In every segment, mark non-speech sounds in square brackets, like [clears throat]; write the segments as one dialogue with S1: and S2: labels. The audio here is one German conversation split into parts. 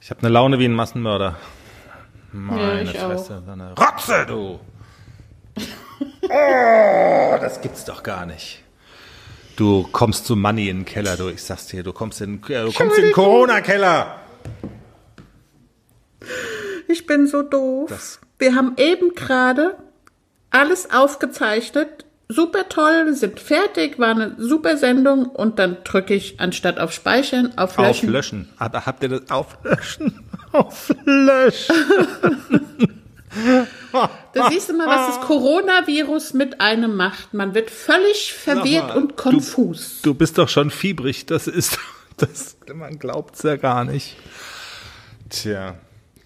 S1: Ich habe eine Laune wie ein Massenmörder.
S2: Meine ja, Fresse,
S1: so eine Rotze, du! oh, das gibt's doch gar nicht. Du kommst zu Money in den Keller, du. Ich sag's dir, du kommst in, äh, du kommst in den Corona-Keller.
S2: Ich bin so doof. Das Wir haben eben gerade alles aufgezeichnet. Super toll, wir sind fertig, war eine super Sendung und dann drücke ich anstatt auf Speichern auf Löschen.
S1: Auf Löschen. Aber habt ihr das auf Löschen? [laughs] Auf Löschen. [laughs]
S2: da siehst du mal, was das Coronavirus mit einem macht. Man wird völlig verwirrt mal, und konfus.
S1: Du, du, bist doch schon fiebrig. Das ist, [laughs] das, man glaubt's ja gar nicht. Tja.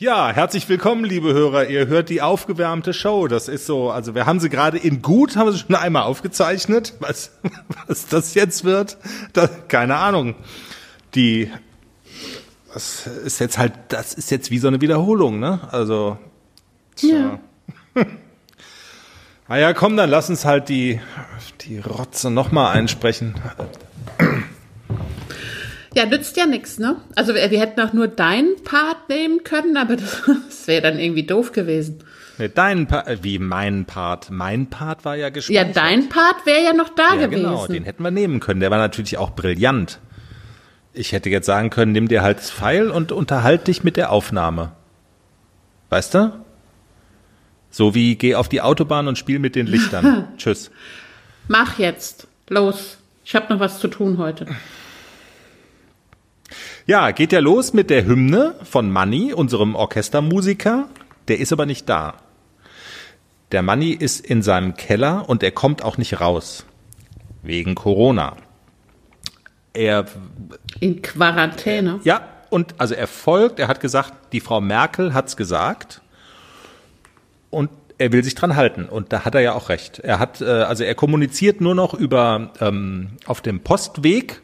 S1: Ja, herzlich willkommen, liebe Hörer. Ihr hört die aufgewärmte Show. Das ist so, also wir haben sie gerade in gut, haben sie schon einmal aufgezeichnet. Was, [laughs] was das jetzt wird, das, keine Ahnung. Die, das ist jetzt halt, das ist jetzt wie so eine Wiederholung, ne? Also, tja. Ja. [laughs] naja, komm, dann lass uns halt die, die Rotze nochmal einsprechen.
S2: Ja, nützt ja nichts, ne? Also wir, wir, hätten auch nur deinen Part nehmen können, aber das, [laughs] das wäre dann irgendwie doof gewesen.
S1: Nee, deinen Part, äh, wie mein Part? Mein Part war ja gespannt.
S2: Ja, dein Part wäre ja noch da ja, gewesen. Genau,
S1: den hätten wir nehmen können. Der war natürlich auch brillant. Ich hätte jetzt sagen können, nimm dir halt das Pfeil und unterhalt dich mit der Aufnahme. Weißt du? So wie geh auf die Autobahn und spiel mit den Lichtern. [laughs] Tschüss.
S2: Mach jetzt. Los. Ich habe noch was zu tun heute.
S1: Ja, geht ja los mit der Hymne von Manny, unserem Orchestermusiker. Der ist aber nicht da. Der Manny ist in seinem Keller und er kommt auch nicht raus. Wegen Corona. Er.
S2: In Quarantäne?
S1: Ja, und also er folgt, er hat gesagt, die Frau Merkel hat's gesagt. Und er will sich dran halten und da hat er ja auch recht. Er hat äh, also er kommuniziert nur noch über ähm, auf dem Postweg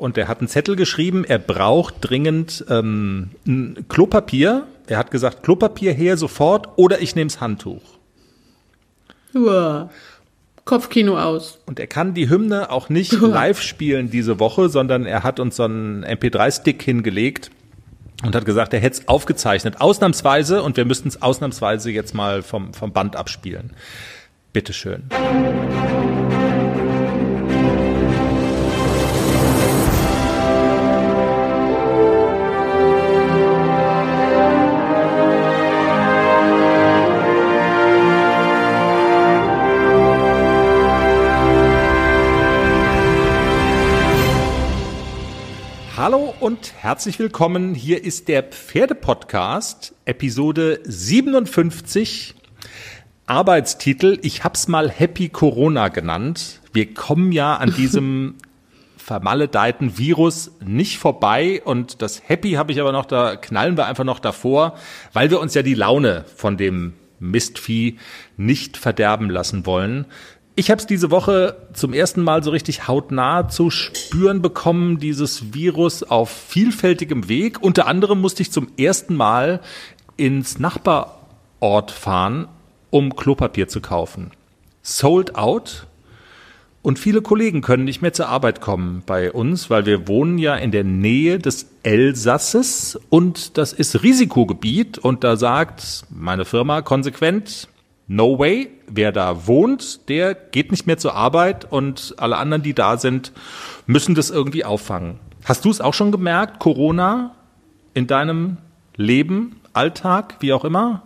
S1: und er hat einen Zettel geschrieben, er braucht dringend ähm, ein Klopapier. Er hat gesagt, Klopapier her sofort oder ich nehme das Handtuch.
S2: Uah. Kopfkino aus.
S1: Und er kann die Hymne auch nicht live spielen diese Woche, sondern er hat uns so einen MP3-Stick hingelegt und hat gesagt, er hätte es aufgezeichnet, ausnahmsweise, und wir müssten es ausnahmsweise jetzt mal vom, vom Band abspielen. Bitteschön. Hallo und herzlich willkommen. Hier ist der Pferdepodcast, Episode 57. Arbeitstitel, ich hab's mal Happy Corona genannt. Wir kommen ja an diesem [laughs] vermaledeiten Virus nicht vorbei und das Happy habe ich aber noch, da knallen wir einfach noch davor, weil wir uns ja die Laune von dem Mistvieh nicht verderben lassen wollen. Ich habe es diese Woche zum ersten Mal so richtig hautnah zu spüren bekommen, dieses Virus auf vielfältigem Weg. Unter anderem musste ich zum ersten Mal ins Nachbarort fahren, um Klopapier zu kaufen. Sold out. Und viele Kollegen können nicht mehr zur Arbeit kommen bei uns, weil wir wohnen ja in der Nähe des Elsasses und das ist Risikogebiet und da sagt meine Firma konsequent, no way, wer da wohnt, der geht nicht mehr zur Arbeit und alle anderen, die da sind, müssen das irgendwie auffangen. Hast du es auch schon gemerkt, Corona in deinem Leben, Alltag, wie auch immer?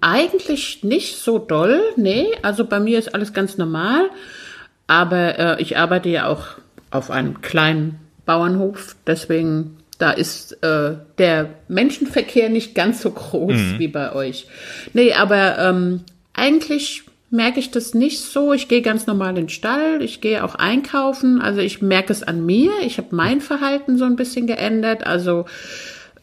S2: Eigentlich nicht so doll, nee. Also bei mir ist alles ganz normal. Aber äh, ich arbeite ja auch auf einem kleinen Bauernhof, deswegen da ist äh, der Menschenverkehr nicht ganz so groß mhm. wie bei euch. Nee, aber ähm, eigentlich merke ich das nicht so. Ich gehe ganz normal in den Stall, ich gehe auch einkaufen. Also ich merke es an mir. Ich habe mein Verhalten so ein bisschen geändert. Also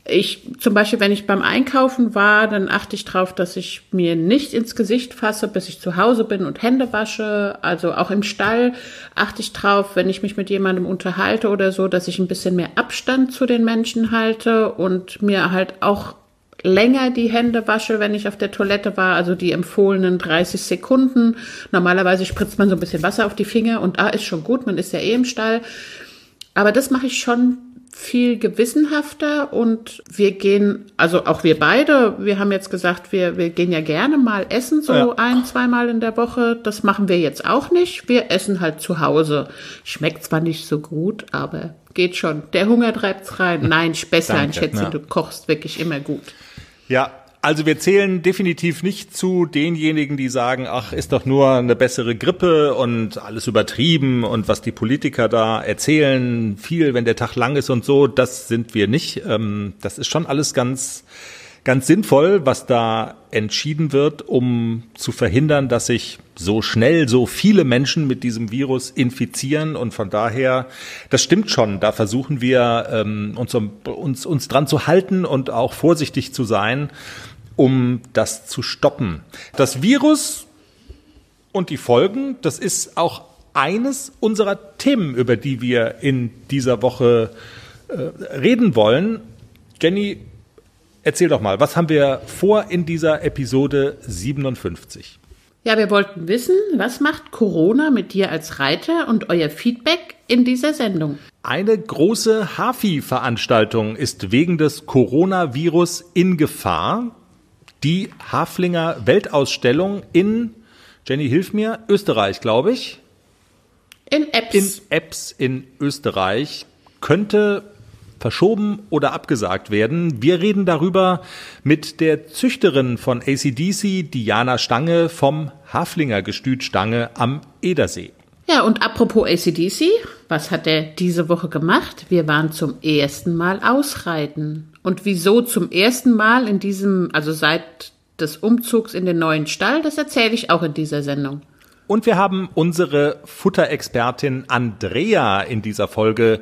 S2: ich zum Beispiel, wenn ich beim Einkaufen war, dann achte ich darauf, dass ich mir nicht ins Gesicht fasse, bis ich zu Hause bin und Hände wasche. Also auch im Stall achte ich drauf, wenn ich mich mit jemandem unterhalte oder so, dass ich ein bisschen mehr Abstand zu den Menschen halte und mir halt auch länger die Hände wasche, wenn ich auf der Toilette war, also die empfohlenen 30 Sekunden. Normalerweise spritzt man so ein bisschen Wasser auf die Finger und ah, ist schon gut, man ist ja eh im Stall. Aber das mache ich schon viel gewissenhafter und wir gehen, also auch wir beide, wir haben jetzt gesagt, wir, wir gehen ja gerne mal essen, so ja. ein, zweimal in der Woche. Das machen wir jetzt auch nicht. Wir essen halt zu Hause. Schmeckt zwar nicht so gut, aber geht schon. Der Hunger treibt's rein. [laughs] Nein, Spesslein, Schätze, ja. du kochst wirklich immer gut.
S1: Ja, also wir zählen definitiv nicht zu denjenigen, die sagen, ach, ist doch nur eine bessere Grippe und alles übertrieben und was die Politiker da erzählen, viel, wenn der Tag lang ist und so, das sind wir nicht. Ähm, das ist schon alles ganz ganz sinnvoll, was da entschieden wird, um zu verhindern, dass sich so schnell so viele Menschen mit diesem Virus infizieren. Und von daher, das stimmt schon. Da versuchen wir ähm, uns, uns, uns dran zu halten und auch vorsichtig zu sein, um das zu stoppen. Das Virus und die Folgen, das ist auch eines unserer Themen, über die wir in dieser Woche äh, reden wollen. Jenny, Erzähl doch mal, was haben wir vor in dieser Episode 57?
S2: Ja, wir wollten wissen, was macht Corona mit dir als Reiter und euer Feedback in dieser Sendung?
S1: Eine große Hafi-Veranstaltung ist wegen des Coronavirus in Gefahr. Die Haflinger Weltausstellung in, Jenny, hilf mir, Österreich, glaube ich.
S2: In Eps.
S1: In Eps in Österreich könnte verschoben oder abgesagt werden. Wir reden darüber mit der Züchterin von ACDC, Diana Stange vom Haflinger Gestüt Stange am Edersee.
S2: Ja, und apropos ACDC, was hat er diese Woche gemacht? Wir waren zum ersten Mal ausreiten. Und wieso zum ersten Mal in diesem, also seit des Umzugs in den neuen Stall, das erzähle ich auch in dieser Sendung.
S1: Und wir haben unsere Futterexpertin Andrea in dieser Folge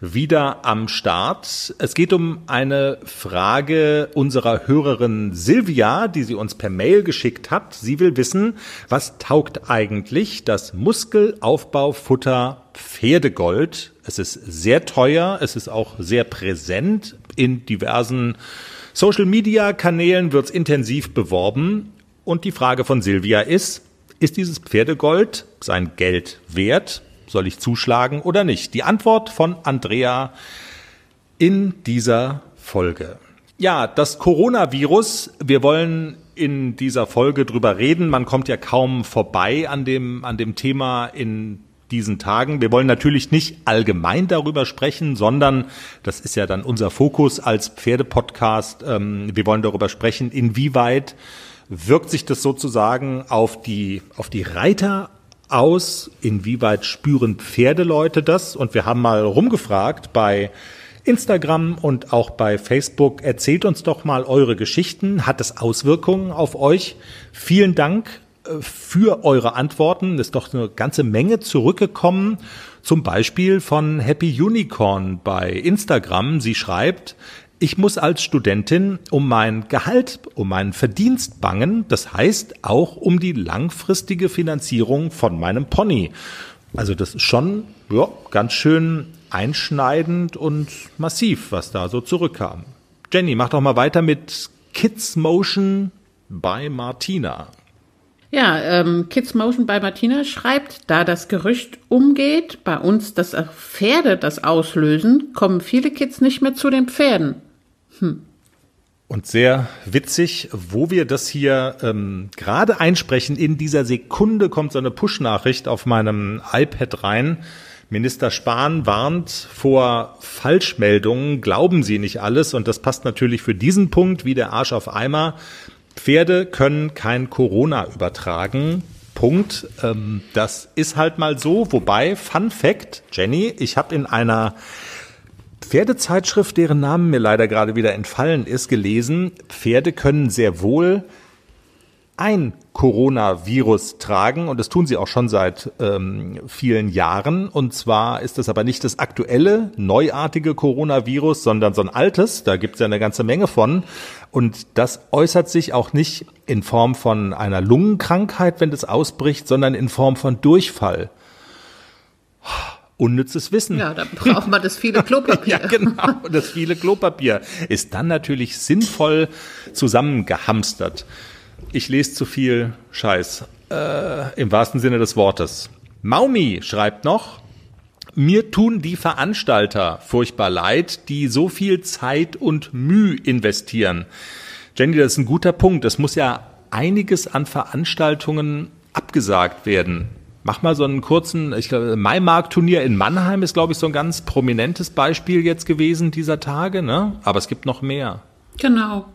S1: wieder am Start. Es geht um eine Frage unserer Hörerin Silvia, die sie uns per Mail geschickt hat. Sie will wissen, was taugt eigentlich das Muskelaufbaufutter Pferdegold? Es ist sehr teuer, es ist auch sehr präsent in diversen Social Media Kanälen wird es intensiv beworben. Und die Frage von Silvia ist, ist dieses Pferdegold sein Geld wert? Soll ich zuschlagen oder nicht? Die Antwort von Andrea in dieser Folge. Ja, das Coronavirus, wir wollen in dieser Folge drüber reden. Man kommt ja kaum vorbei an dem, an dem Thema in diesen Tagen. Wir wollen natürlich nicht allgemein darüber sprechen, sondern das ist ja dann unser Fokus als Pferdepodcast. Ähm, wir wollen darüber sprechen, inwieweit wirkt sich das sozusagen auf die, auf die Reiter aus? Inwieweit spüren Pferdeleute das? Und wir haben mal rumgefragt bei Instagram und auch bei Facebook. Erzählt uns doch mal eure Geschichten. Hat es Auswirkungen auf euch? Vielen Dank äh, für eure Antworten. Es ist doch eine ganze Menge zurückgekommen. Zum Beispiel von Happy Unicorn bei Instagram. Sie schreibt, ich muss als Studentin um mein Gehalt, um meinen Verdienst bangen, das heißt auch um die langfristige Finanzierung von meinem Pony. Also das ist schon ja, ganz schön einschneidend und massiv, was da so zurückkam. Jenny, mach doch mal weiter mit Kids Motion bei Martina.
S2: Ja, ähm, Kids Motion bei Martina schreibt, da das Gerücht umgeht, bei uns, dass Pferde das auslösen, kommen viele Kids nicht mehr zu den Pferden. Hm.
S1: Und sehr witzig, wo wir das hier ähm, gerade einsprechen, in dieser Sekunde kommt so eine Push-Nachricht auf meinem iPad rein. Minister Spahn warnt vor Falschmeldungen, glauben Sie nicht alles. Und das passt natürlich für diesen Punkt wie der Arsch auf Eimer. Pferde können kein Corona übertragen. Punkt. Ähm, das ist halt mal so. Wobei, Fun Fact, Jenny, ich habe in einer Pferdezeitschrift, deren Namen mir leider gerade wieder entfallen ist, gelesen, Pferde können sehr wohl ein Coronavirus tragen und das tun sie auch schon seit ähm, vielen Jahren. Und zwar ist das aber nicht das aktuelle, neuartige Coronavirus, sondern so ein altes. Da gibt es ja eine ganze Menge von. Und das äußert sich auch nicht in Form von einer Lungenkrankheit, wenn das ausbricht, sondern in Form von Durchfall unnützes Wissen.
S2: Ja, da braucht man das viele [laughs] Klopapier.
S1: ja, genau, das viele Klopapier ist dann natürlich sinnvoll zusammengehamstert. Ich lese zu viel Scheiß, äh, im wahrsten Sinne des Wortes. Maumi schreibt noch, Mir tun die Veranstalter furchtbar leid, die so viel Zeit und Mühe investieren. Jenny, das ist ein guter Punkt. Es muss ja einiges an Veranstaltungen abgesagt werden. Mach mal so einen kurzen, ich glaube, Maimarkt-Turnier in Mannheim ist, glaube ich, so ein ganz prominentes Beispiel jetzt gewesen dieser Tage, ne? Aber es gibt noch mehr.
S2: Genau.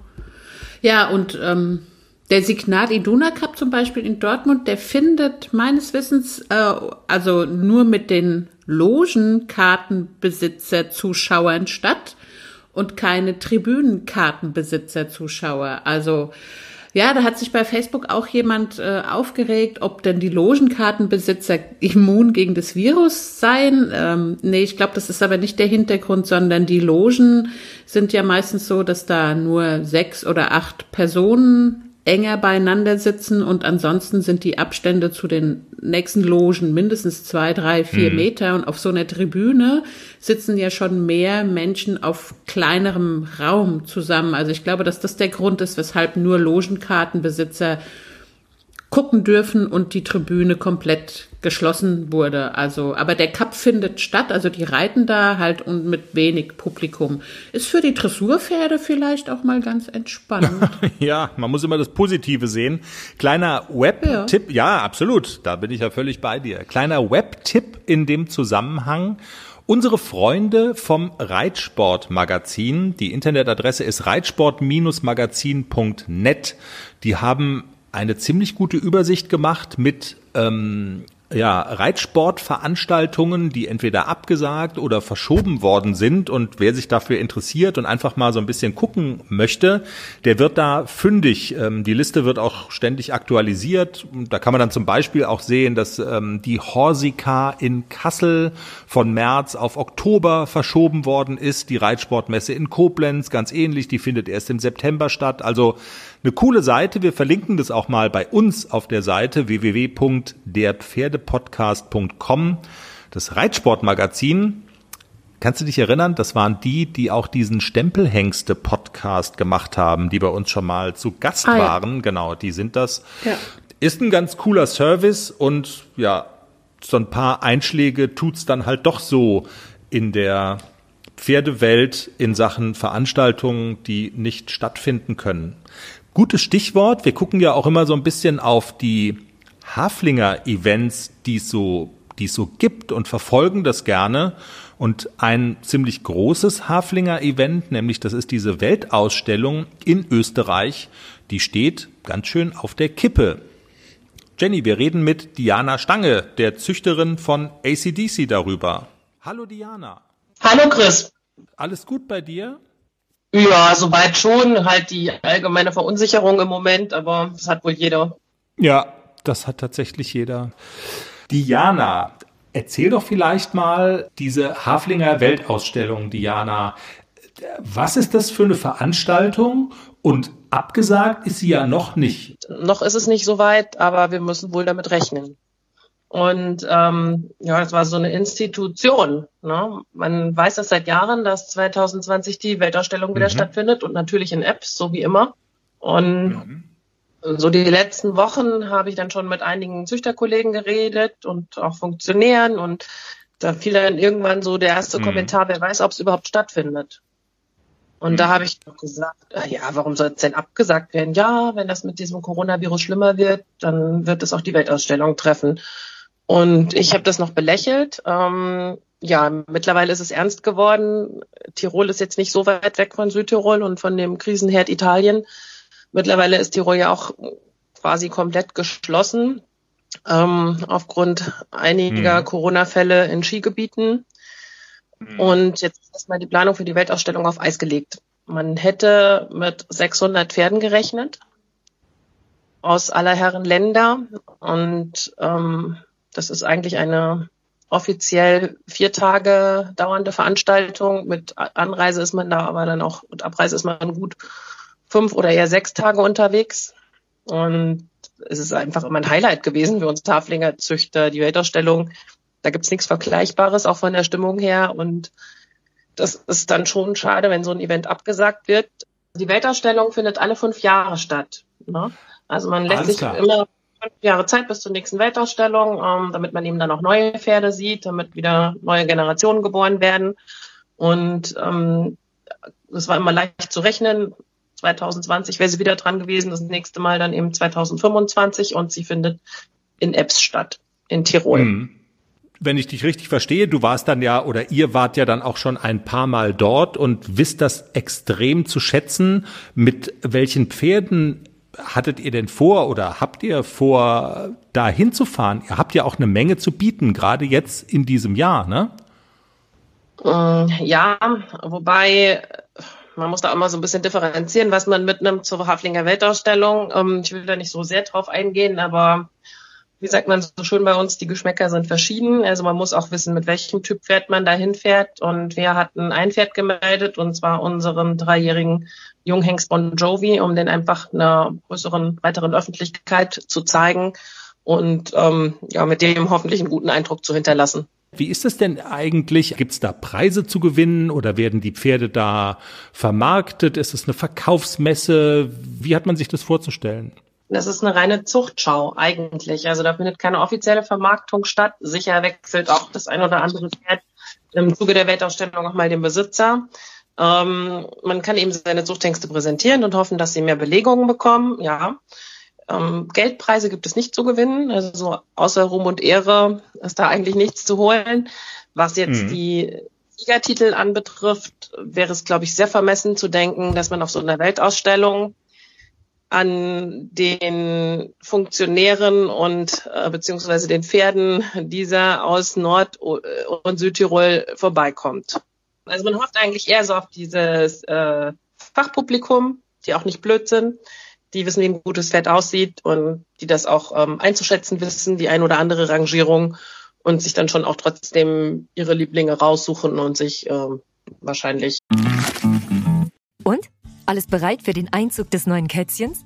S2: Ja, und ähm, der Signat Iduna Cup zum Beispiel in Dortmund, der findet meines Wissens äh, also nur mit den Logenkartenbesitzer Zuschauern statt und keine Tribünenkartenbesitzer Zuschauer. Also ja, da hat sich bei Facebook auch jemand äh, aufgeregt, ob denn die Logenkartenbesitzer immun gegen das Virus seien. Ähm, nee, ich glaube, das ist aber nicht der Hintergrund, sondern die Logen sind ja meistens so, dass da nur sechs oder acht Personen enger beieinander sitzen und ansonsten sind die Abstände zu den nächsten Logen mindestens zwei, drei, vier mhm. Meter und auf so einer Tribüne sitzen ja schon mehr Menschen auf kleinerem Raum zusammen. Also ich glaube, dass das der Grund ist, weshalb nur Logenkartenbesitzer gucken dürfen und die Tribüne komplett geschlossen wurde. Also, aber der Cup findet statt, also die reiten da halt und mit wenig Publikum. Ist für die Dressurpferde vielleicht auch mal ganz entspannend. [laughs]
S1: ja, man muss immer das Positive sehen. Kleiner Web-Tipp, ja. ja, absolut, da bin ich ja völlig bei dir. Kleiner Web-Tipp in dem Zusammenhang. Unsere Freunde vom Reitsport-Magazin, die Internetadresse ist reitsport-magazin.net, die haben eine ziemlich gute Übersicht gemacht mit ähm, ja, Reitsportveranstaltungen, die entweder abgesagt oder verschoben worden sind. Und wer sich dafür interessiert und einfach mal so ein bisschen gucken möchte, der wird da fündig. Ähm, die Liste wird auch ständig aktualisiert. Da kann man dann zum Beispiel auch sehen, dass ähm, die Horsika in Kassel von März auf Oktober verschoben worden ist. Die Reitsportmesse in Koblenz ganz ähnlich. Die findet erst im September statt. Also eine coole Seite. Wir verlinken das auch mal bei uns auf der Seite www.derpferdepodcast.com. Das Reitsportmagazin. Kannst du dich erinnern? Das waren die, die auch diesen Stempelhengste-Podcast gemacht haben, die bei uns schon mal zu Gast ah, waren. Ja. Genau, die sind das. Ja. Ist ein ganz cooler Service und ja, so ein paar Einschläge tut's dann halt doch so in der Pferdewelt in Sachen Veranstaltungen, die nicht stattfinden können. Gutes Stichwort. Wir gucken ja auch immer so ein bisschen auf die Haflinger-Events, die es so, die es so gibt und verfolgen das gerne. Und ein ziemlich großes Haflinger-Event, nämlich das ist diese Weltausstellung in Österreich, die steht ganz schön auf der Kippe. Jenny, wir reden mit Diana Stange, der Züchterin von ACDC darüber. Hallo Diana.
S3: Hallo Chris.
S1: Alles gut bei dir?
S3: Ja, soweit schon. Halt die allgemeine Verunsicherung im Moment, aber das hat wohl jeder.
S1: Ja, das hat tatsächlich jeder. Diana, erzähl doch vielleicht mal diese Haflinger Weltausstellung, Diana. Was ist das für eine Veranstaltung? Und abgesagt ist sie ja noch nicht.
S3: Noch ist es nicht so weit, aber wir müssen wohl damit rechnen. Und ähm, ja, das war so eine Institution. Ne? Man weiß das seit Jahren, dass 2020 die Weltausstellung wieder mhm. stattfindet und natürlich in Apps, so wie immer. Und mhm. so die letzten Wochen habe ich dann schon mit einigen Züchterkollegen geredet und auch Funktionären und da fiel dann irgendwann so der erste mhm. Kommentar, wer weiß, ob es überhaupt stattfindet. Und mhm. da habe ich doch gesagt, äh, ja, warum soll es denn abgesagt werden? Ja, wenn das mit diesem Coronavirus schlimmer wird, dann wird es auch die Weltausstellung treffen. Und ich habe das noch belächelt. Ähm, ja, mittlerweile ist es ernst geworden. Tirol ist jetzt nicht so weit weg von Südtirol und von dem Krisenherd Italien. Mittlerweile ist Tirol ja auch quasi komplett geschlossen ähm, aufgrund einiger mhm. Corona-Fälle in Skigebieten. Mhm. Und jetzt ist erstmal die Planung für die Weltausstellung auf Eis gelegt. Man hätte mit 600 Pferden gerechnet aus aller Herren Länder und ähm, das ist eigentlich eine offiziell vier Tage dauernde Veranstaltung. Mit Anreise ist man da aber dann auch, mit Abreise ist man gut fünf oder eher sechs Tage unterwegs. Und es ist einfach immer ein Highlight gewesen für uns Taflinger Züchter, die Weltausstellung. Da gibt's nichts Vergleichbares, auch von der Stimmung her. Und das ist dann schon schade, wenn so ein Event abgesagt wird. Die Weltausstellung findet alle fünf Jahre statt. Ne? Also man lässt sich immer fünf Jahre Zeit bis zur nächsten Weltausstellung, ähm, damit man eben dann auch neue Pferde sieht, damit wieder neue Generationen geboren werden. Und ähm, war immer leicht zu rechnen. 2020 wäre sie wieder dran gewesen, das nächste Mal dann eben 2025 und sie findet in Ebbs statt, in Tirol. Mhm.
S1: Wenn ich dich richtig verstehe, du warst dann ja oder ihr wart ja dann auch schon ein paar Mal dort und wisst das extrem zu schätzen. Mit welchen Pferden hattet ihr denn vor oder habt ihr vor, da hinzufahren? Ihr habt ja auch eine Menge zu bieten, gerade jetzt in diesem Jahr, ne?
S3: Äh, ja, wobei man muss da immer so ein bisschen differenzieren, was man mitnimmt zur Haflinger Weltausstellung. Ähm, ich will da nicht so sehr drauf eingehen, aber wie sagt man so schön bei uns, die Geschmäcker sind verschieden. Also man muss auch wissen, mit welchem Typ Pferd man dahin fährt. Und wir hatten ein Pferd gemeldet, und zwar unseren dreijährigen Junghengst Bon Jovi, um den einfach einer größeren, breiteren Öffentlichkeit zu zeigen und ähm, ja, mit dem hoffentlich einen guten Eindruck zu hinterlassen.
S1: Wie ist es denn eigentlich? Gibt es da Preise zu gewinnen oder werden die Pferde da vermarktet? Ist es eine Verkaufsmesse? Wie hat man sich das vorzustellen?
S3: Das ist eine reine Zuchtschau eigentlich. Also da findet keine offizielle Vermarktung statt. Sicher wechselt auch das ein oder andere Pferd im Zuge der Weltausstellung auch mal den Besitzer. Ähm, man kann eben seine Zuchthengste präsentieren und hoffen, dass sie mehr Belegungen bekommen. Ja. Ähm, Geldpreise gibt es nicht zu gewinnen. Also so außer Ruhm und Ehre ist da eigentlich nichts zu holen. Was jetzt mhm. die Siegertitel anbetrifft, wäre es, glaube ich, sehr vermessen zu denken, dass man auf so einer Weltausstellung an den Funktionären und äh, beziehungsweise den Pferden dieser aus Nord- und Südtirol vorbeikommt. Also man hofft eigentlich eher so auf dieses äh, Fachpublikum, die auch nicht blöd sind, die wissen, wie ein gutes Pferd aussieht und die das auch ähm, einzuschätzen wissen, die ein oder andere Rangierung und sich dann schon auch trotzdem ihre Lieblinge raussuchen und sich ähm, wahrscheinlich.
S4: Und? Alles bereit für den Einzug des neuen Kätzchens?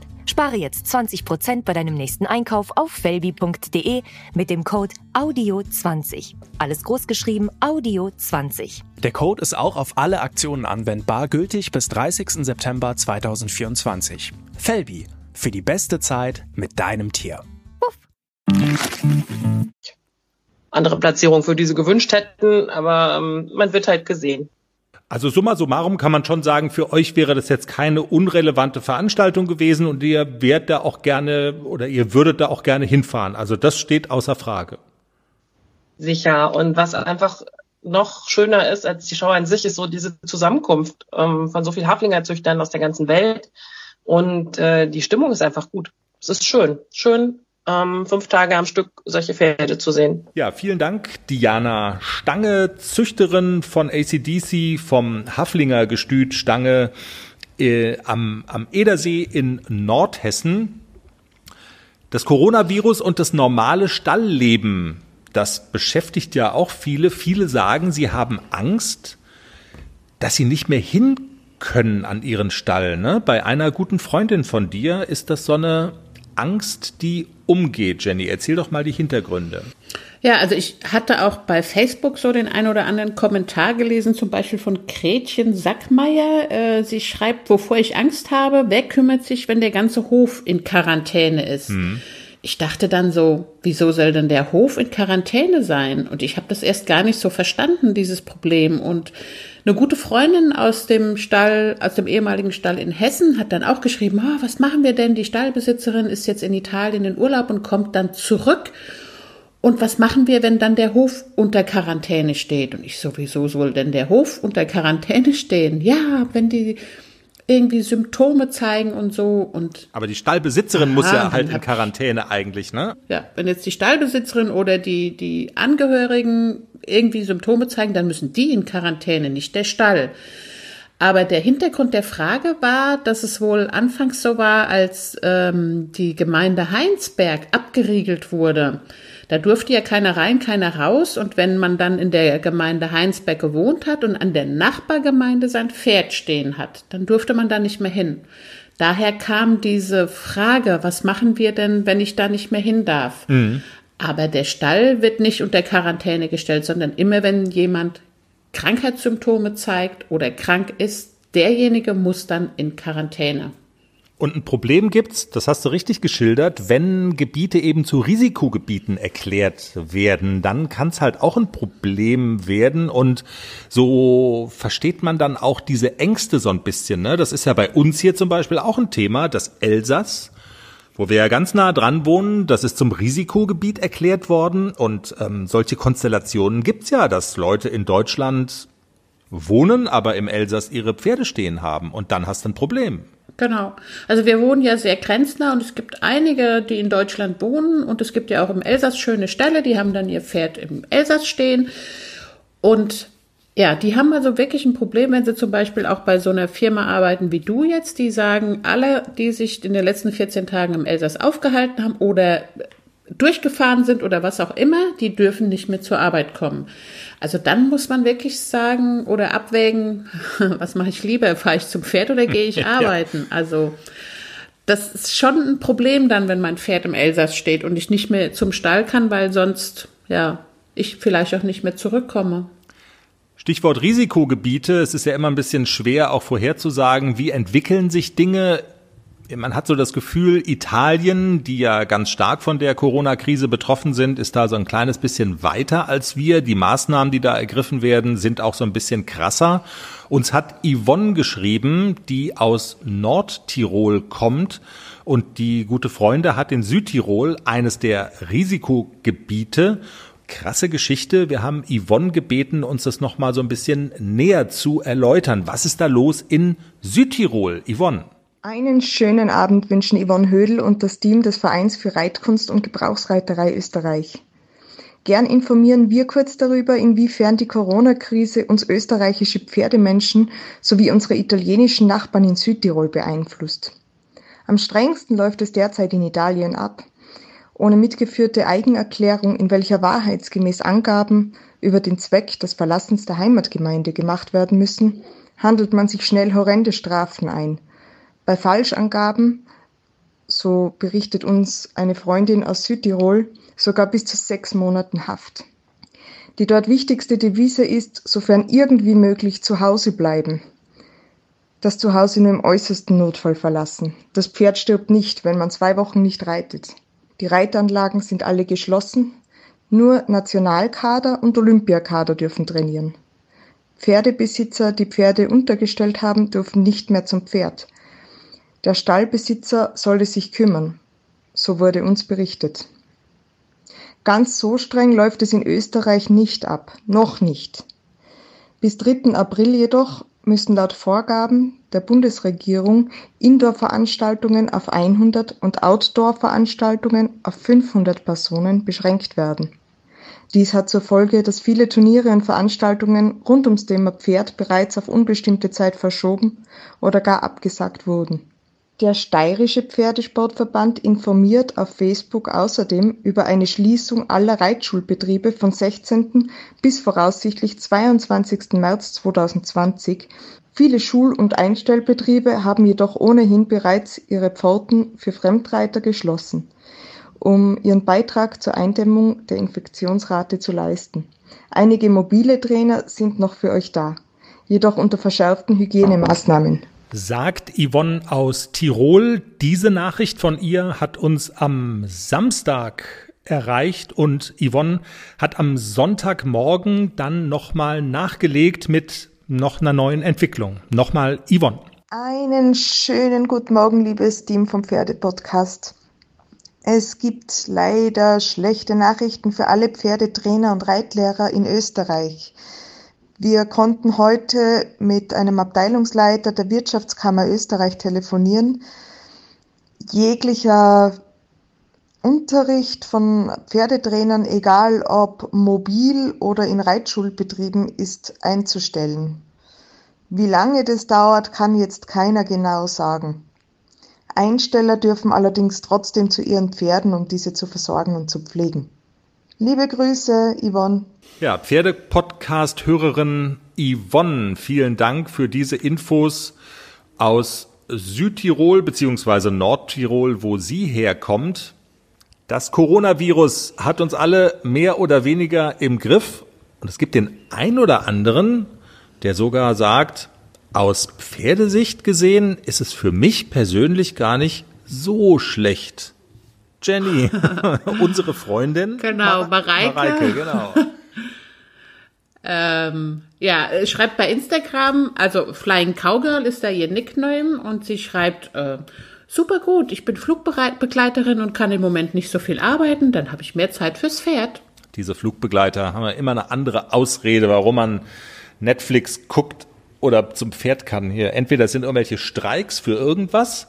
S4: Spare jetzt 20% bei deinem nächsten Einkauf auf felbi.de mit dem Code AUDIO20. Alles großgeschrieben AUDIO20.
S5: Der Code ist auch auf alle Aktionen anwendbar, gültig bis 30. September 2024. Felbi, für die beste Zeit mit deinem Tier. Puff.
S3: Andere Platzierung für diese gewünscht hätten, aber ähm, man wird halt gesehen.
S1: Also summa summarum kann man schon sagen, für euch wäre das jetzt keine unrelevante Veranstaltung gewesen und ihr wärt da auch gerne oder ihr würdet da auch gerne hinfahren. Also das steht außer Frage.
S3: Sicher. Und was einfach noch schöner ist als die Show an sich, ist so diese Zusammenkunft ähm, von so viel Haflingerzüchtern aus der ganzen Welt. Und äh, die Stimmung ist einfach gut. Es ist schön. Schön, ähm, fünf Tage am Stück solche Pferde zu sehen.
S1: Ja, vielen Dank, Diana Stange, Züchterin von ACDC vom Haflinger Gestüt Stange äh, am, am Edersee in Nordhessen. Das Coronavirus und das normale Stallleben, das beschäftigt ja auch viele. Viele sagen, sie haben Angst, dass sie nicht mehr hin können an ihren Stall. Ne? Bei einer guten Freundin von dir ist das so eine Angst, die umgeht, Jenny. Erzähl doch mal die Hintergründe.
S2: Ja, also ich hatte auch bei Facebook so den einen oder anderen Kommentar gelesen, zum Beispiel von Gretchen Sackmeier. Äh, sie schreibt, wovor ich Angst habe, wer kümmert sich, wenn der ganze Hof in Quarantäne ist? Hm. Ich dachte dann so, wieso soll denn der Hof in Quarantäne sein? Und ich habe das erst gar nicht so verstanden, dieses Problem. Und eine gute Freundin aus dem Stall, aus dem ehemaligen Stall in Hessen hat dann auch geschrieben, oh, was machen wir denn? Die Stallbesitzerin ist jetzt in Italien in Urlaub und kommt dann zurück. Und was machen wir, wenn dann der Hof unter Quarantäne steht? Und ich sowieso soll denn der Hof unter Quarantäne stehen? Ja, wenn die irgendwie Symptome zeigen und so und.
S1: Aber die Stallbesitzerin Aha, muss ja halt in Quarantäne eigentlich, ne?
S2: Ja, wenn jetzt die Stallbesitzerin oder die, die Angehörigen irgendwie Symptome zeigen, dann müssen die in Quarantäne, nicht der Stall. Aber der Hintergrund der Frage war, dass es wohl anfangs so war, als ähm, die Gemeinde Heinsberg abgeriegelt wurde da durfte ja keiner rein, keiner raus. Und wenn man dann in der Gemeinde Heinsberg gewohnt hat und an der Nachbargemeinde sein Pferd stehen hat, dann durfte man da nicht mehr hin. Daher kam diese Frage, was machen wir denn, wenn ich da nicht mehr hin darf? Mhm. Aber der Stall wird nicht unter Quarantäne gestellt, sondern immer wenn jemand Krankheitssymptome zeigt oder krank ist, derjenige muss dann in Quarantäne.
S1: Und ein Problem gibt's, das hast du richtig geschildert, wenn Gebiete eben zu Risikogebieten erklärt werden, dann kann es halt auch ein Problem werden. Und so versteht man dann auch diese Ängste so ein bisschen. Ne? Das ist ja bei uns hier zum Beispiel auch ein Thema, das Elsass wo wir ja ganz nah dran wohnen, das ist zum Risikogebiet erklärt worden und ähm, solche Konstellationen gibt's ja, dass Leute in Deutschland wohnen, aber im Elsass ihre Pferde stehen haben und dann hast du ein Problem.
S2: Genau. Also wir wohnen ja sehr grenznah und es gibt einige, die in Deutschland wohnen und es gibt ja auch im Elsass schöne Ställe, die haben dann ihr Pferd im Elsass stehen und ja, die haben also wirklich ein Problem, wenn sie zum Beispiel auch bei so einer Firma arbeiten wie du jetzt, die sagen, alle, die sich in den letzten 14 Tagen im Elsass aufgehalten haben oder durchgefahren sind oder was auch immer, die dürfen nicht mehr zur Arbeit kommen. Also dann muss man wirklich sagen oder abwägen, [laughs] was mache ich lieber? Fahre ich zum Pferd oder gehe ich [laughs] arbeiten? ja. Also das ist schon ein Problem dann, wenn mein Pferd im Elsass steht und ich nicht mehr zum Stall kann, weil sonst, ja, ich vielleicht auch nicht mehr zurückkomme.
S1: Stichwort Risikogebiete. Es ist ja immer ein bisschen schwer, auch vorherzusagen, wie entwickeln sich Dinge man hat so das Gefühl, Italien, die ja ganz stark von der Corona-Krise betroffen sind, ist da so ein kleines bisschen weiter als wir. Die Maßnahmen, die da ergriffen werden, sind auch so ein bisschen krasser. Uns hat Yvonne geschrieben, die aus Nordtirol kommt und die gute Freunde hat in Südtirol eines der Risikogebiete krasse Geschichte. Wir haben Yvonne gebeten, uns das nochmal so ein bisschen näher zu erläutern. Was ist da los in Südtirol? Yvonne.
S6: Einen schönen Abend wünschen Yvonne Hödel und das Team des Vereins für Reitkunst und Gebrauchsreiterei Österreich. Gern informieren wir kurz darüber, inwiefern die Corona-Krise uns österreichische Pferdemenschen sowie unsere italienischen Nachbarn in Südtirol beeinflusst. Am strengsten läuft es derzeit in Italien ab. Ohne mitgeführte Eigenerklärung, in welcher wahrheitsgemäß Angaben über den Zweck des Verlassens der Heimatgemeinde gemacht werden müssen, handelt man sich schnell horrende Strafen ein – bei Falschangaben, so berichtet uns eine Freundin aus Südtirol, sogar bis zu sechs Monaten Haft. Die dort wichtigste Devise ist, sofern irgendwie möglich, zu Hause bleiben. Das Zuhause nur im äußersten Notfall verlassen. Das Pferd stirbt nicht, wenn man zwei Wochen nicht reitet. Die Reitanlagen sind alle geschlossen. Nur Nationalkader und Olympiakader dürfen trainieren. Pferdebesitzer, die Pferde untergestellt haben, dürfen nicht mehr zum Pferd. Der Stallbesitzer solle sich kümmern, so wurde uns berichtet. Ganz so streng läuft es in Österreich nicht ab, noch nicht. Bis 3. April jedoch müssen laut Vorgaben der Bundesregierung Indoor-Veranstaltungen auf 100 und Outdoor-Veranstaltungen auf 500 Personen beschränkt werden. Dies hat zur Folge, dass viele Turniere und Veranstaltungen rund ums Thema Pferd bereits auf unbestimmte Zeit verschoben oder gar abgesagt wurden. Der Steirische Pferdesportverband informiert auf Facebook außerdem über eine Schließung aller Reitschulbetriebe von 16. bis voraussichtlich 22. März 2020. Viele Schul- und Einstellbetriebe haben jedoch ohnehin bereits ihre Pforten für Fremdreiter geschlossen, um ihren Beitrag zur Eindämmung der Infektionsrate zu leisten. Einige mobile Trainer sind noch für euch da, jedoch unter verschärften Hygienemaßnahmen
S1: sagt Yvonne aus Tirol. Diese Nachricht von ihr hat uns am Samstag erreicht und Yvonne hat am Sonntagmorgen dann nochmal nachgelegt mit noch einer neuen Entwicklung. Nochmal Yvonne.
S6: Einen schönen guten Morgen, liebes Team vom Pferdepodcast. Es gibt leider schlechte Nachrichten für alle Pferdetrainer und Reitlehrer in Österreich. Wir konnten heute mit einem Abteilungsleiter der Wirtschaftskammer Österreich telefonieren. Jeglicher Unterricht von Pferdetrainern, egal ob mobil oder in Reitschulbetrieben, ist einzustellen. Wie lange das dauert, kann jetzt keiner genau sagen. Einsteller dürfen allerdings trotzdem zu ihren Pferden, um diese zu versorgen und zu pflegen. Liebe Grüße, Yvonne.
S1: Ja, Pferdepodcast-Hörerin Yvonne, vielen Dank für diese Infos aus Südtirol bzw. Nordtirol, wo sie herkommt. Das Coronavirus hat uns alle mehr oder weniger im Griff und es gibt den ein oder anderen, der sogar sagt, aus Pferdesicht gesehen ist es für mich persönlich gar nicht so schlecht. Jenny, [laughs] unsere Freundin.
S2: Genau, Mareike.
S1: Mareike, genau.
S2: Ähm, ja, schreibt bei Instagram, also Flying Cowgirl ist da ihr Nickname und sie schreibt, äh, super gut, ich bin Flugbegleiterin und kann im Moment nicht so viel arbeiten, dann habe ich mehr Zeit fürs Pferd.
S1: Diese Flugbegleiter haben ja immer eine andere Ausrede, warum man Netflix guckt oder zum Pferd kann. Hier entweder sind irgendwelche Streiks für irgendwas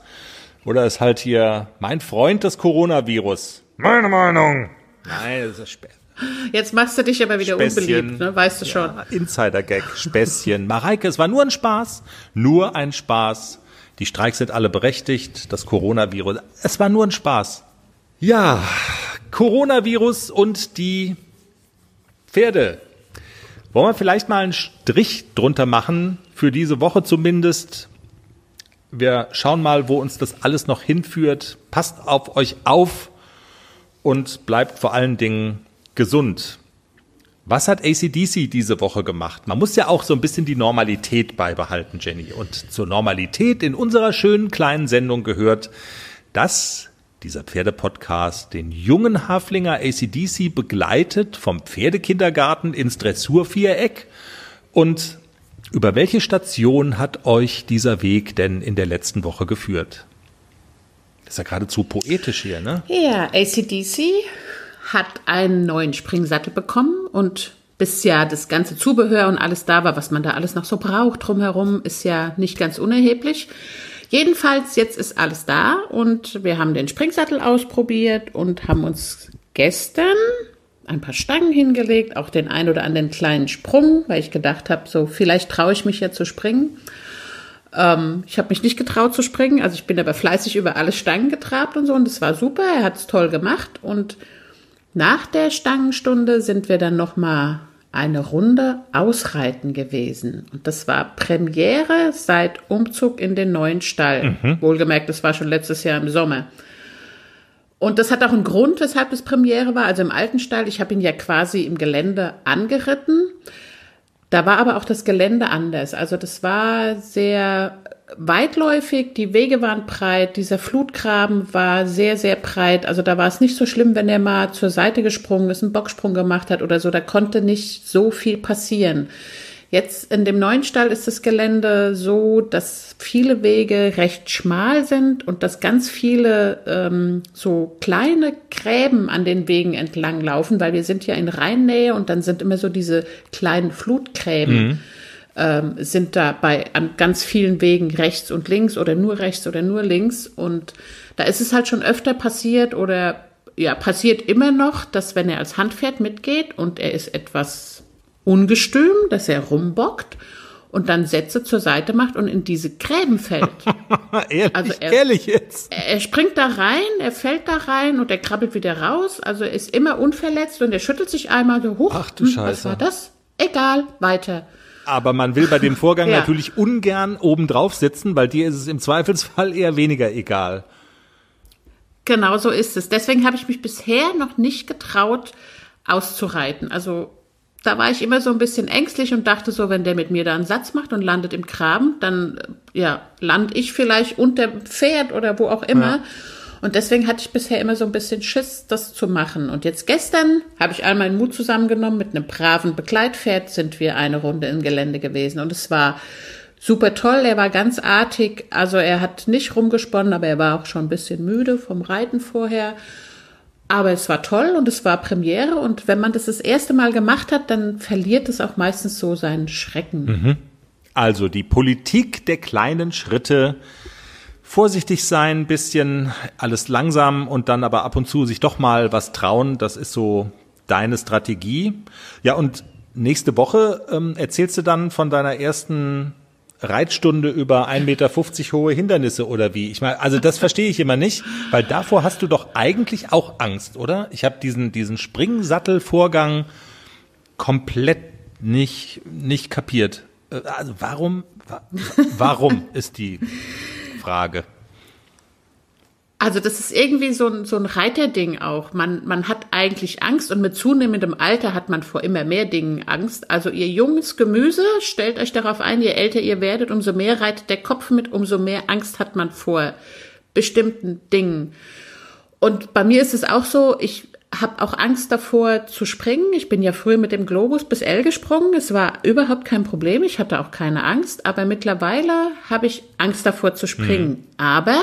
S1: oder ist halt hier mein Freund das Coronavirus. Meine Meinung. Nein, das ist Späß.
S2: Jetzt machst du dich aber wieder
S1: Späßchen.
S2: unbeliebt, ne? weißt du schon.
S1: Ja, Insider-Gag, Späßchen. Mareike, es war nur ein Spaß. Nur ein Spaß. Die Streiks sind alle berechtigt. Das Coronavirus, es war nur ein Spaß. Ja, Coronavirus und die Pferde. Wollen wir vielleicht mal einen Strich drunter machen, für diese Woche zumindest. Wir schauen mal, wo uns das alles noch hinführt. Passt auf euch auf und bleibt vor allen Dingen gesund. Was hat ACDC diese Woche gemacht? Man muss ja auch so ein bisschen die Normalität beibehalten, Jenny. Und zur Normalität in unserer schönen kleinen Sendung gehört, dass dieser Pferdepodcast den jungen Haflinger ACDC begleitet vom Pferdekindergarten ins Dressurviereck. Und über welche Station hat euch dieser Weg denn in der letzten Woche geführt? Das ist ja geradezu poetisch hier, ne?
S2: Ja, ACDC hat einen neuen Springsattel bekommen und bis ja das ganze Zubehör und alles da war, was man da alles noch so braucht drumherum, ist ja nicht ganz unerheblich. Jedenfalls, jetzt ist alles da und wir haben den Springsattel ausprobiert und haben uns gestern ein paar Stangen hingelegt, auch den ein oder anderen kleinen Sprung, weil ich gedacht habe, so vielleicht traue ich mich ja zu springen. Ähm, ich habe mich nicht getraut zu springen, also ich bin aber fleißig über alle Stangen getrabt und so und das war super, er hat es toll gemacht und nach der Stangenstunde sind wir dann noch mal eine Runde ausreiten gewesen. Und das war Premiere seit Umzug in den neuen Stall. Mhm. Wohlgemerkt, das war schon letztes Jahr im Sommer. Und das hat auch einen Grund, weshalb das Premiere war. Also im alten Stall, ich habe ihn ja quasi im Gelände angeritten. Da war aber auch das Gelände anders. Also das war sehr weitläufig, die Wege waren breit, dieser Flutgraben war sehr, sehr breit. Also da war es nicht so schlimm, wenn er mal zur Seite gesprungen ist, einen Bocksprung gemacht hat oder so. Da konnte nicht so viel passieren. Jetzt in dem neuen Stall ist das Gelände so, dass viele Wege recht schmal sind und dass ganz viele ähm, so kleine Gräben an den Wegen entlang laufen, weil wir sind ja in Rheinnähe und dann sind immer so diese kleinen Flutgräben. Mhm ähm, sind da bei an ganz vielen Wegen rechts und links oder nur rechts oder nur links. Und da ist es halt schon öfter passiert oder ja, passiert immer noch, dass wenn er als Handpferd mitgeht und er ist etwas ungestüm, dass er rumbockt und dann Sätze zur Seite macht und in diese Gräben fällt. [laughs]
S1: ehrlich, also er, ehrlich jetzt.
S2: Er, springt da rein, er fällt da rein und er krabbelt wieder raus. Also er ist immer unverletzt und er schüttelt sich einmal so hoch.
S1: Ach du Scheiße.
S2: Was war das? Egal, weiter.
S1: Aber man will bei dem Vorgang [laughs] ja. natürlich ungern obendrauf sitzen, weil dir ist es im Zweifelsfall eher weniger egal.
S2: Genau so ist es. Deswegen habe ich mich bisher noch nicht getraut, auszureiten. Also da war ich immer so ein bisschen ängstlich und dachte so, wenn der mit mir da einen Satz macht und landet im Graben, dann ja, lande ich vielleicht unter dem Pferd oder wo auch immer. Ja. Und deswegen hatte ich bisher immer so ein bisschen Schiss, das zu machen. Und jetzt gestern habe ich all meinen Mut zusammengenommen. Mit einem braven Begleitpferd sind wir eine Runde im Gelände gewesen. Und es war super toll. Er war ganz artig. Also er hat nicht rumgesponnen, aber er war auch schon ein bisschen müde vom Reiten vorher. Aber es war toll und es war Premiere. Und wenn man das das erste Mal gemacht hat, dann verliert es auch meistens so seinen Schrecken.
S1: Also die Politik der kleinen Schritte. Vorsichtig sein, bisschen alles langsam und dann aber ab und zu sich doch mal was trauen. Das ist so deine Strategie. Ja, und nächste Woche ähm, erzählst du dann von deiner ersten Reitstunde über 1,50 Meter hohe Hindernisse oder wie? Ich meine, also das verstehe ich immer nicht, weil davor hast du doch eigentlich auch Angst, oder? Ich habe diesen, diesen Springsattelvorgang komplett nicht, nicht kapiert. Äh, Also warum, wa- warum ist die Frage?
S2: Also das ist irgendwie so ein, so ein Reiterding auch. Man, man hat eigentlich Angst und mit zunehmendem Alter hat man vor immer mehr Dingen Angst. Also ihr junges Gemüse, stellt euch darauf ein, je älter ihr werdet, umso mehr reitet der Kopf mit, umso mehr Angst hat man vor bestimmten Dingen. Und bei mir ist es auch so, ich habe auch Angst davor zu springen. Ich bin ja früher mit dem Globus bis L gesprungen. Es war überhaupt kein Problem. Ich hatte auch keine Angst. Aber mittlerweile habe ich Angst davor zu springen. Aber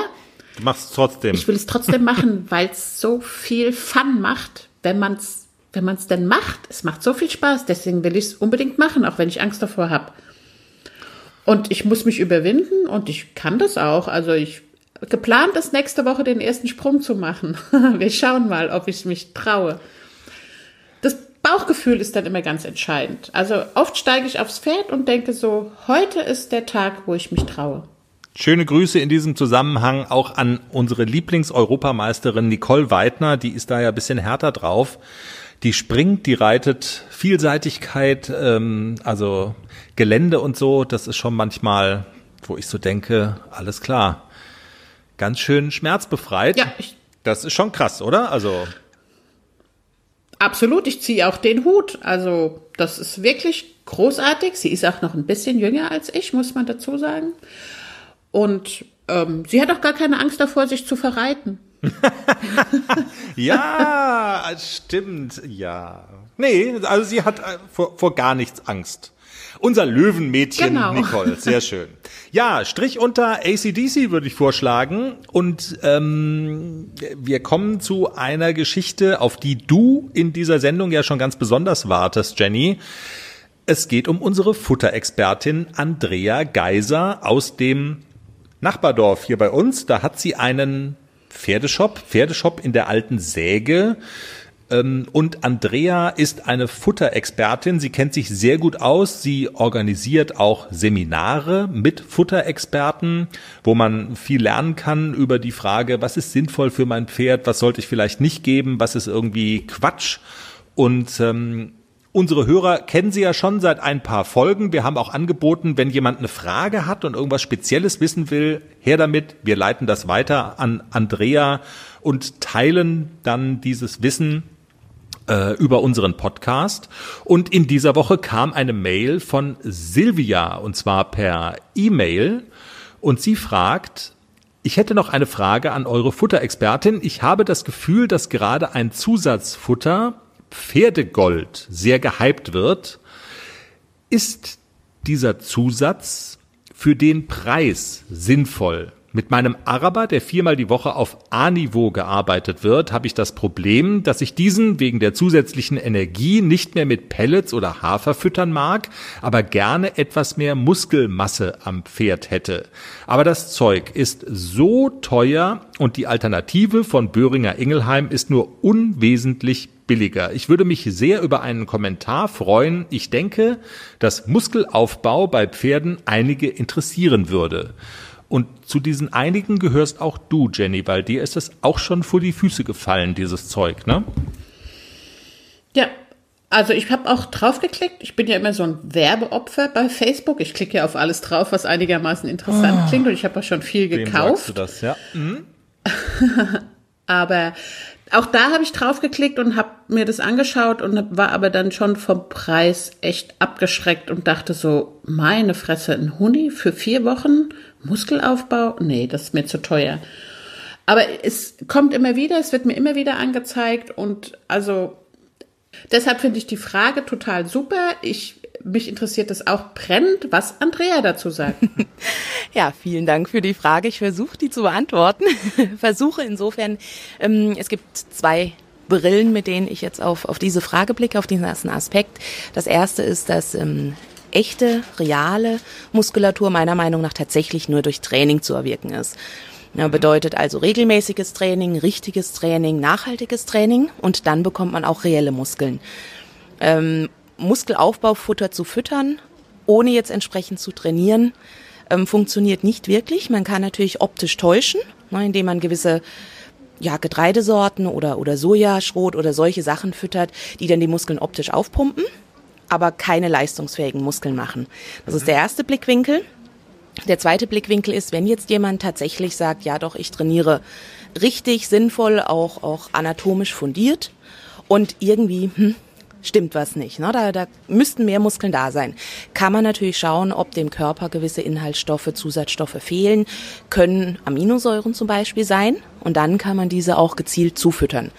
S1: Du machst es trotzdem.
S2: ich will es trotzdem machen, [laughs] weil es so viel Fun macht, wenn man es wenn man's denn macht. Es macht so viel Spaß, deswegen will ich es unbedingt machen, auch wenn ich Angst davor habe. Und ich muss mich überwinden und ich kann das auch. Also ich geplant ist nächste Woche den ersten Sprung zu machen. [laughs] Wir schauen mal, ob ich mich traue. Das Bauchgefühl ist dann immer ganz entscheidend. Also oft steige ich aufs Pferd und denke so, heute ist der Tag, wo ich mich traue.
S1: Schöne Grüße in diesem Zusammenhang auch an unsere Lieblingseuropameisterin Nicole Weidner, die ist da ja ein bisschen härter drauf. Die springt, die reitet Vielseitigkeit, ähm, also Gelände und so, das ist schon manchmal, wo ich so denke, alles klar. Ganz schön schmerzbefreit.
S2: Ja, ich,
S1: Das ist schon krass, oder? Also,
S2: Absolut, ich ziehe auch den Hut. Also, das ist wirklich großartig. Sie ist auch noch ein bisschen jünger als ich, muss man dazu sagen. Und ähm, sie hat auch gar keine Angst davor, sich zu verreiten. [laughs]
S1: ja, stimmt, ja. Nee, also sie hat äh, vor, vor gar nichts Angst. Unser Löwenmädchen
S2: Genau.
S1: Nicole, sehr [laughs] schön. Ja, Strich unter ACDC würde ich vorschlagen. Und ähm, wir kommen zu einer Geschichte, auf die du in dieser Sendung ja schon ganz besonders wartest, Jenny. Es geht um unsere Futterexpertin Andrea Geiser aus dem Nachbardorf hier bei uns. Da hat sie einen Pferdeshop, Pferdeshop in der alten Säge. Ähm, Und Andrea ist eine Futterexpertin. Sie kennt sich sehr gut aus. Sie organisiert auch Seminare mit Futterexperten, wo man viel lernen kann über die Frage, was ist sinnvoll für mein Pferd, was sollte ich vielleicht nicht geben, was ist irgendwie Quatsch. Und ähm, Unsere Hörer kennen sie ja schon seit ein paar Folgen. Wir haben auch angeboten, wenn jemand eine Frage hat und irgendwas Spezielles wissen will, her damit. Wir leiten das weiter an Andrea und teilen dann dieses Wissen äh, über unseren Podcast. Und in dieser Woche kam eine Mail von Silvia und zwar per E-Mail und sie fragt, ich hätte noch eine Frage an eure Futterexpertin. Ich habe das Gefühl, dass gerade ein Zusatzfutter Pferdegold sehr gehypt wird. Ist dieser Zusatz für den Preis sinnvoll? Mit meinem Araber, der viermal die Woche auf A-Niveau gearbeitet wird, habe ich das Problem, dass ich diesen wegen der zusätzlichen Energie nicht mehr mit Pellets oder Hafer füttern mag, aber gerne etwas mehr Muskelmasse am Pferd hätte. Aber das Zeug ist so teuer und die Alternative von Böhringer Ingelheim ist nur unwesentlich billiger. Ich würde mich sehr über einen Kommentar freuen. Ich denke, dass Muskelaufbau bei Pferden einige interessieren würde. Und zu diesen einigen gehörst auch du, Jenny, weil dir ist das auch schon vor die Füße gefallen, dieses Zeug, ne?
S2: Ja, also ich habe auch draufgeklickt. Ich bin ja immer so ein Werbeopfer bei Facebook. Ich klicke ja auf alles drauf, was einigermaßen interessant klingt. Und ich habe auch schon viel
S1: Wem sagst
S2: gekauft.
S1: du das, ja? [laughs]
S2: Aber auch da habe ich draufgeklickt und habe mir das angeschaut und war aber dann schon vom Preis echt abgeschreckt und dachte so, meine Fresse, ein Huni für vier Wochen Muskelaufbau? Nee, das ist mir zu teuer. Aber es kommt immer wieder, es wird mir immer wieder angezeigt und also deshalb finde ich die Frage total super. Ich mich interessiert das auch brennend, was Andrea dazu sagt. [laughs]
S7: ja, vielen Dank für die Frage. Ich versuche, die zu beantworten. [laughs] versuche insofern, ähm, es gibt zwei Brillen, mit denen ich jetzt auf, auf diese Frage blicke, auf diesen ersten Aspekt. Das erste ist, dass ähm, echte, reale Muskulatur meiner Meinung nach tatsächlich nur durch Training zu erwirken ist. Ja, bedeutet also regelmäßiges Training, richtiges Training, nachhaltiges Training und dann bekommt man auch reelle Muskeln. Ähm, Muskelaufbaufutter zu füttern, ohne jetzt entsprechend zu trainieren, ähm, funktioniert nicht wirklich. Man kann natürlich optisch täuschen, ne, indem man gewisse ja, Getreidesorten oder, oder Sojaschrot oder solche Sachen füttert, die dann die Muskeln optisch aufpumpen, aber keine leistungsfähigen Muskeln machen. Das ist der erste Blickwinkel. Der zweite Blickwinkel ist, wenn jetzt jemand tatsächlich sagt, ja doch, ich trainiere richtig, sinnvoll, auch, auch anatomisch fundiert und irgendwie, hm, stimmt was nicht. Ne? Da, da müssten mehr Muskeln da sein. Kann man natürlich schauen, ob dem Körper gewisse Inhaltsstoffe, Zusatzstoffe fehlen. Können Aminosäuren zum Beispiel sein. Und dann kann man diese auch gezielt zufüttern.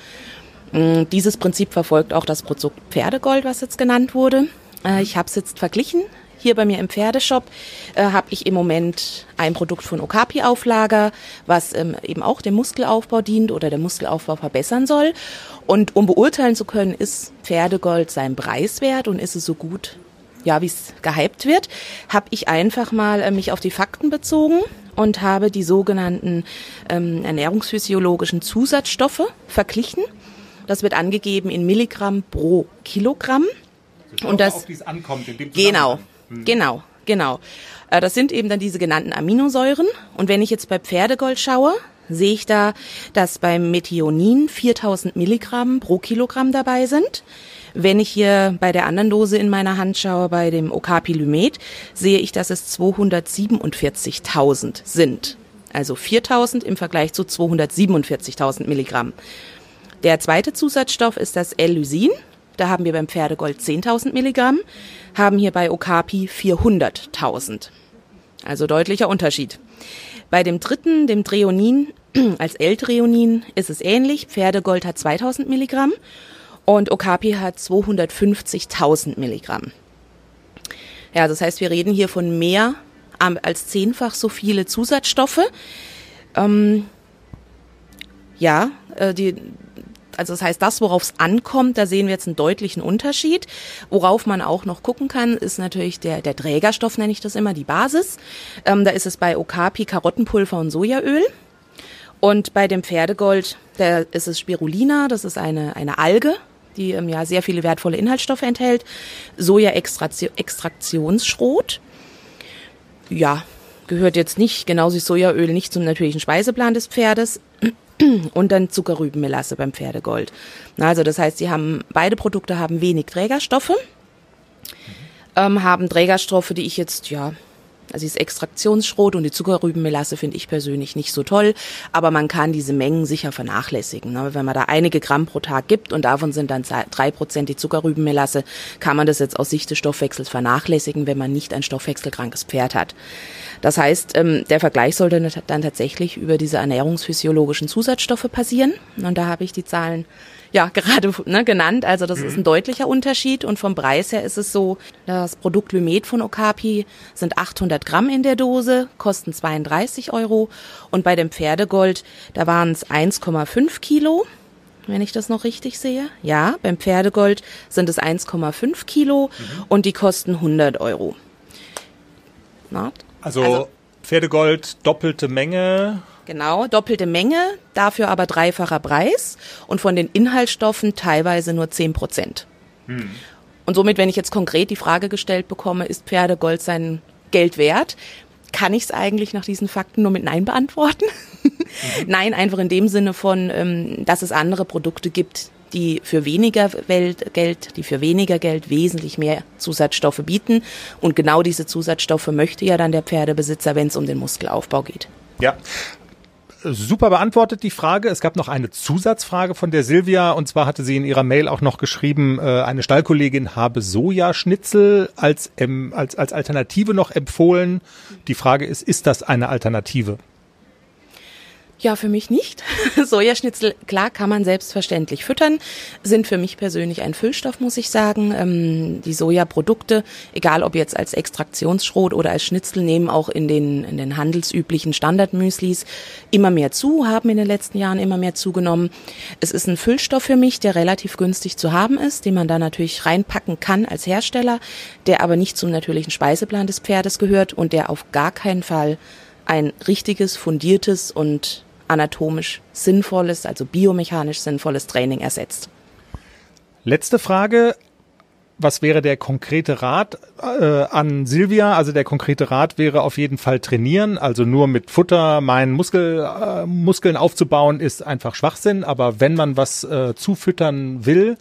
S7: Mm, dieses Prinzip verfolgt auch das Produkt Pferdegold, was jetzt genannt wurde. Äh, ich habe es jetzt verglichen. Hier bei mir im Pferdeshop äh, habe ich im Moment ein Produkt von Okapi auf Lager, was ähm, eben auch dem Muskelaufbau dient oder der Muskelaufbau verbessern soll. Und um beurteilen zu können, ist Pferdegold sein Preis wert und ist es so gut, ja, wie es gehypt wird, habe ich einfach mal äh, mich auf die Fakten bezogen und habe die sogenannten ähm, ernährungsphysiologischen Zusatzstoffe verglichen. Das wird angegeben in Milligramm pro Kilogramm.
S1: und das, auf, wie ankommt in dem
S7: genau, hm. Genau, genau. Äh, das sind eben dann diese genannten Aminosäuren. Und wenn ich jetzt bei Pferdegold schaue, sehe ich da, dass beim Methionin 4000 Milligramm pro Kilogramm dabei sind. Wenn ich hier bei der anderen Dose in meiner Hand schaue, bei dem Okapilymet, sehe ich, dass es 247.000 sind. Also 4000 im Vergleich zu 247.000 Milligramm. Der zweite Zusatzstoff ist das L-Lysin. Da haben wir beim Pferdegold 10.000 Milligramm, haben hier bei Okapi 400.000. Also deutlicher Unterschied. Bei dem dritten, dem Dreonin, [clears throat] als L-Dreonin ist es ähnlich. Pferdegold hat 2000 Milligramm und Okapi hat 250.000 Milligramm. Ja, das heißt, wir reden hier von mehr als zehnfach so viele Zusatzstoffe. Ähm, ja, äh, die, also das heißt, das, worauf es ankommt, da sehen wir jetzt einen deutlichen Unterschied. Worauf man auch noch gucken kann, ist natürlich der, der Trägerstoff, nenne ich das immer, die Basis. Ähm, da ist es bei Okapi Karottenpulver und Sojaöl. Und bei dem Pferdegold, da ist es Spirulina, das ist eine, eine Alge, die ähm, ja sehr viele wertvolle Inhaltsstoffe enthält. Soja-Extraktionsschrot. Ja, gehört jetzt nicht, genauso wie Sojaöl, nicht zum natürlichen Speiseplan des Pferdes. [clears throat] und dann Zuckerrübenmelasse beim Pferdegold. Also das heißt, sie haben beide Produkte haben wenig Trägerstoffe, ähm, haben Trägerstoffe, die ich jetzt ja also das Extraktionsschrot und die Zuckerrübenmelasse finde ich persönlich nicht so toll, aber man kann diese Mengen sicher vernachlässigen. Wenn man da einige Gramm pro Tag gibt und davon sind dann drei Prozent die Zuckerrübenmelasse, kann man das jetzt aus Sicht des Stoffwechsels vernachlässigen, wenn man nicht ein stoffwechselkrankes Pferd hat. Das heißt, ähm, der Vergleich sollte dann tatsächlich über diese ernährungsphysiologischen Zusatzstoffe passieren. Und da habe ich die Zahlen ja [laughs] gerade ne, genannt. Also das mhm. ist ein deutlicher Unterschied. Und vom Preis her ist es so, das Produkt Lymet von Okapi sind 800 Gramm in der Dose, kosten 32 Euro. Und bei dem Pferdegold, da waren es 1,5 Kilo wenn ich das noch richtig sehe. Ja, beim Pferdegold sind es 1,5 Kilo mhm. und die kosten 100 Euro.
S1: Na, also, also Pferdegold, doppelte Menge.
S7: Genau, doppelte Menge, dafür aber dreifacher Preis und von den Inhaltsstoffen teilweise nur 10 Prozent. Hm. Und somit, wenn ich jetzt konkret die Frage gestellt bekomme, ist Pferdegold sein Geld wert, kann ich es eigentlich nach diesen Fakten nur mit Nein beantworten? Mhm. [laughs] Nein, einfach in dem Sinne von, ähm, dass es andere Produkte gibt, die für weniger Geld, die für weniger Geld wesentlich mehr Zusatzstoffe bieten. Und genau diese Zusatzstoffe möchte ja dann der Pferdebesitzer, wenn es um den Muskelaufbau geht.
S1: Ja. Super beantwortet die Frage. Es gab noch eine Zusatzfrage von der Silvia und zwar hatte sie in ihrer Mail auch noch geschrieben, äh, eine Stallkollegin habe Sojaschnitzel als, als, als Alternative noch empfohlen. Die Frage ist, ist das eine Alternative?
S7: Ja, für mich nicht. [laughs] Sojaschnitzel, klar, kann man selbstverständlich füttern, sind für mich persönlich ein Füllstoff, muss ich sagen. Ähm, die Sojaprodukte, egal ob jetzt als Extraktionsschrot oder als Schnitzel, nehmen auch in den, in den handelsüblichen Standardmüslis immer mehr zu, haben in den letzten Jahren immer mehr zugenommen. Es ist ein Füllstoff für mich, der relativ günstig zu haben ist, den man da natürlich reinpacken kann als Hersteller, der aber nicht zum natürlichen Speiseplan des Pferdes gehört und der auf gar keinen Fall ein richtiges, fundiertes und anatomisch sinnvolles, also biomechanisch sinnvolles Training ersetzt.
S1: Letzte Frage. Was wäre der konkrete Rat äh, an Silvia? Also der konkrete Rat wäre auf jeden Fall trainieren. Also nur mit Futter meinen Muskel, äh, Muskeln aufzubauen ist einfach Schwachsinn. Aber wenn man was äh, zufüttern will,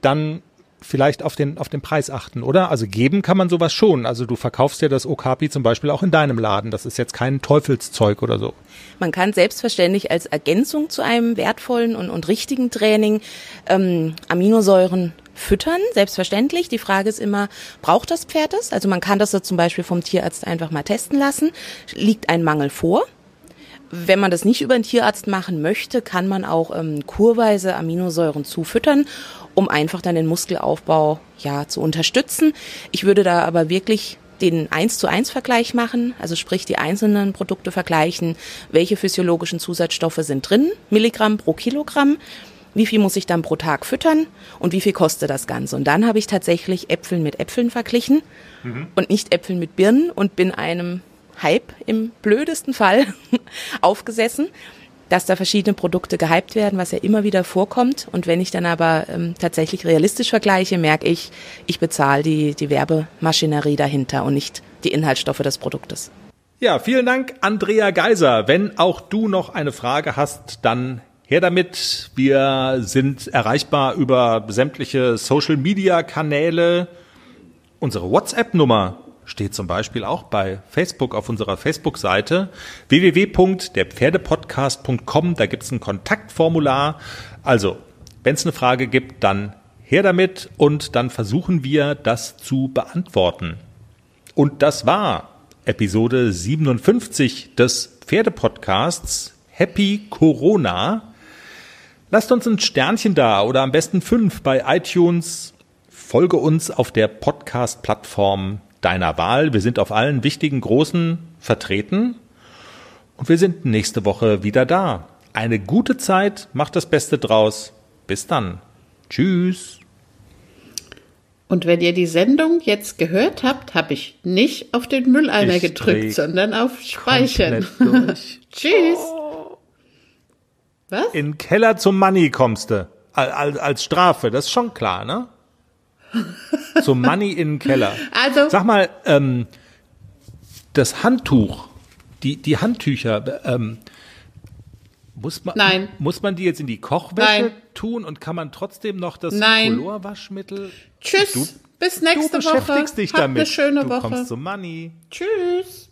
S1: dann vielleicht auf den, auf den Preis achten, oder? Also geben kann man sowas schon. Also du verkaufst ja das Okapi zum Beispiel auch in deinem Laden. Das ist jetzt kein Teufelszeug oder so.
S7: Man kann selbstverständlich als Ergänzung zu einem wertvollen und, und richtigen Training ähm, Aminosäuren füttern, selbstverständlich. Die Frage ist immer, braucht das Pferd es? Also man kann das zum Beispiel vom Tierarzt einfach mal testen lassen. Liegt ein Mangel vor? Wenn man das nicht über den Tierarzt machen möchte, kann man auch ähm, kurweise Aminosäuren zufüttern um einfach dann den Muskelaufbau ja zu unterstützen. Ich würde da aber wirklich den 1 zu 1 Vergleich machen, also sprich die einzelnen Produkte vergleichen, welche physiologischen Zusatzstoffe sind drin, Milligramm pro Kilogramm, wie viel muss ich dann pro Tag füttern und wie viel kostet das Ganze. Und dann habe ich tatsächlich Äpfeln mit Äpfeln verglichen mhm. und nicht Äpfeln mit Birnen und bin einem Hype im blödesten Fall [laughs] aufgesessen dass da verschiedene Produkte gehypt werden, was ja immer wieder vorkommt. Und wenn ich dann aber ähm, tatsächlich realistisch vergleiche, merke ich, ich bezahle die, die Werbemaschinerie dahinter und nicht die Inhaltsstoffe des Produktes.
S1: Ja, vielen Dank, Andrea Geiser. Wenn auch du noch eine Frage hast, dann her damit. Wir sind erreichbar über sämtliche Social-Media-Kanäle. Unsere WhatsApp-Nummer steht zum Beispiel auch bei Facebook auf unserer Facebook-Seite www.derpferdepodcast.com. Da gibt es ein Kontaktformular. Also, wenn es eine Frage gibt, dann her damit und dann versuchen wir, das zu beantworten. Und das war Episode 57 des Pferdepodcasts Happy Corona. Lasst uns ein Sternchen da oder am besten fünf bei iTunes. Folge uns auf der Podcast-Plattform deiner Wahl. Wir sind auf allen wichtigen großen vertreten und wir sind nächste Woche wieder da. Eine gute Zeit, macht das Beste draus. Bis dann. Tschüss.
S2: Und wenn ihr die Sendung jetzt gehört habt, habe ich nicht auf den Mülleimer ich gedrückt, sondern auf Speichern. [laughs] Tschüss. Oh.
S1: Was? In den Keller zum Money kommst du. Als, als Strafe, das ist schon klar, ne? So Money in den Keller. Also. Sag mal, ähm, das Handtuch, die, die Handtücher, ähm, muss man,
S2: Nein.
S1: muss man die jetzt in die Kochwäsche Nein. tun und kann man trotzdem noch das
S2: Nein.
S1: Colorwaschmittel?
S2: Tschüss, du, bis nächste
S1: du beschäftigst
S2: Woche.
S1: Dich
S2: Habt
S1: damit.
S2: eine schöne
S1: du
S2: Woche.
S1: kommst zum Money.
S2: Tschüss.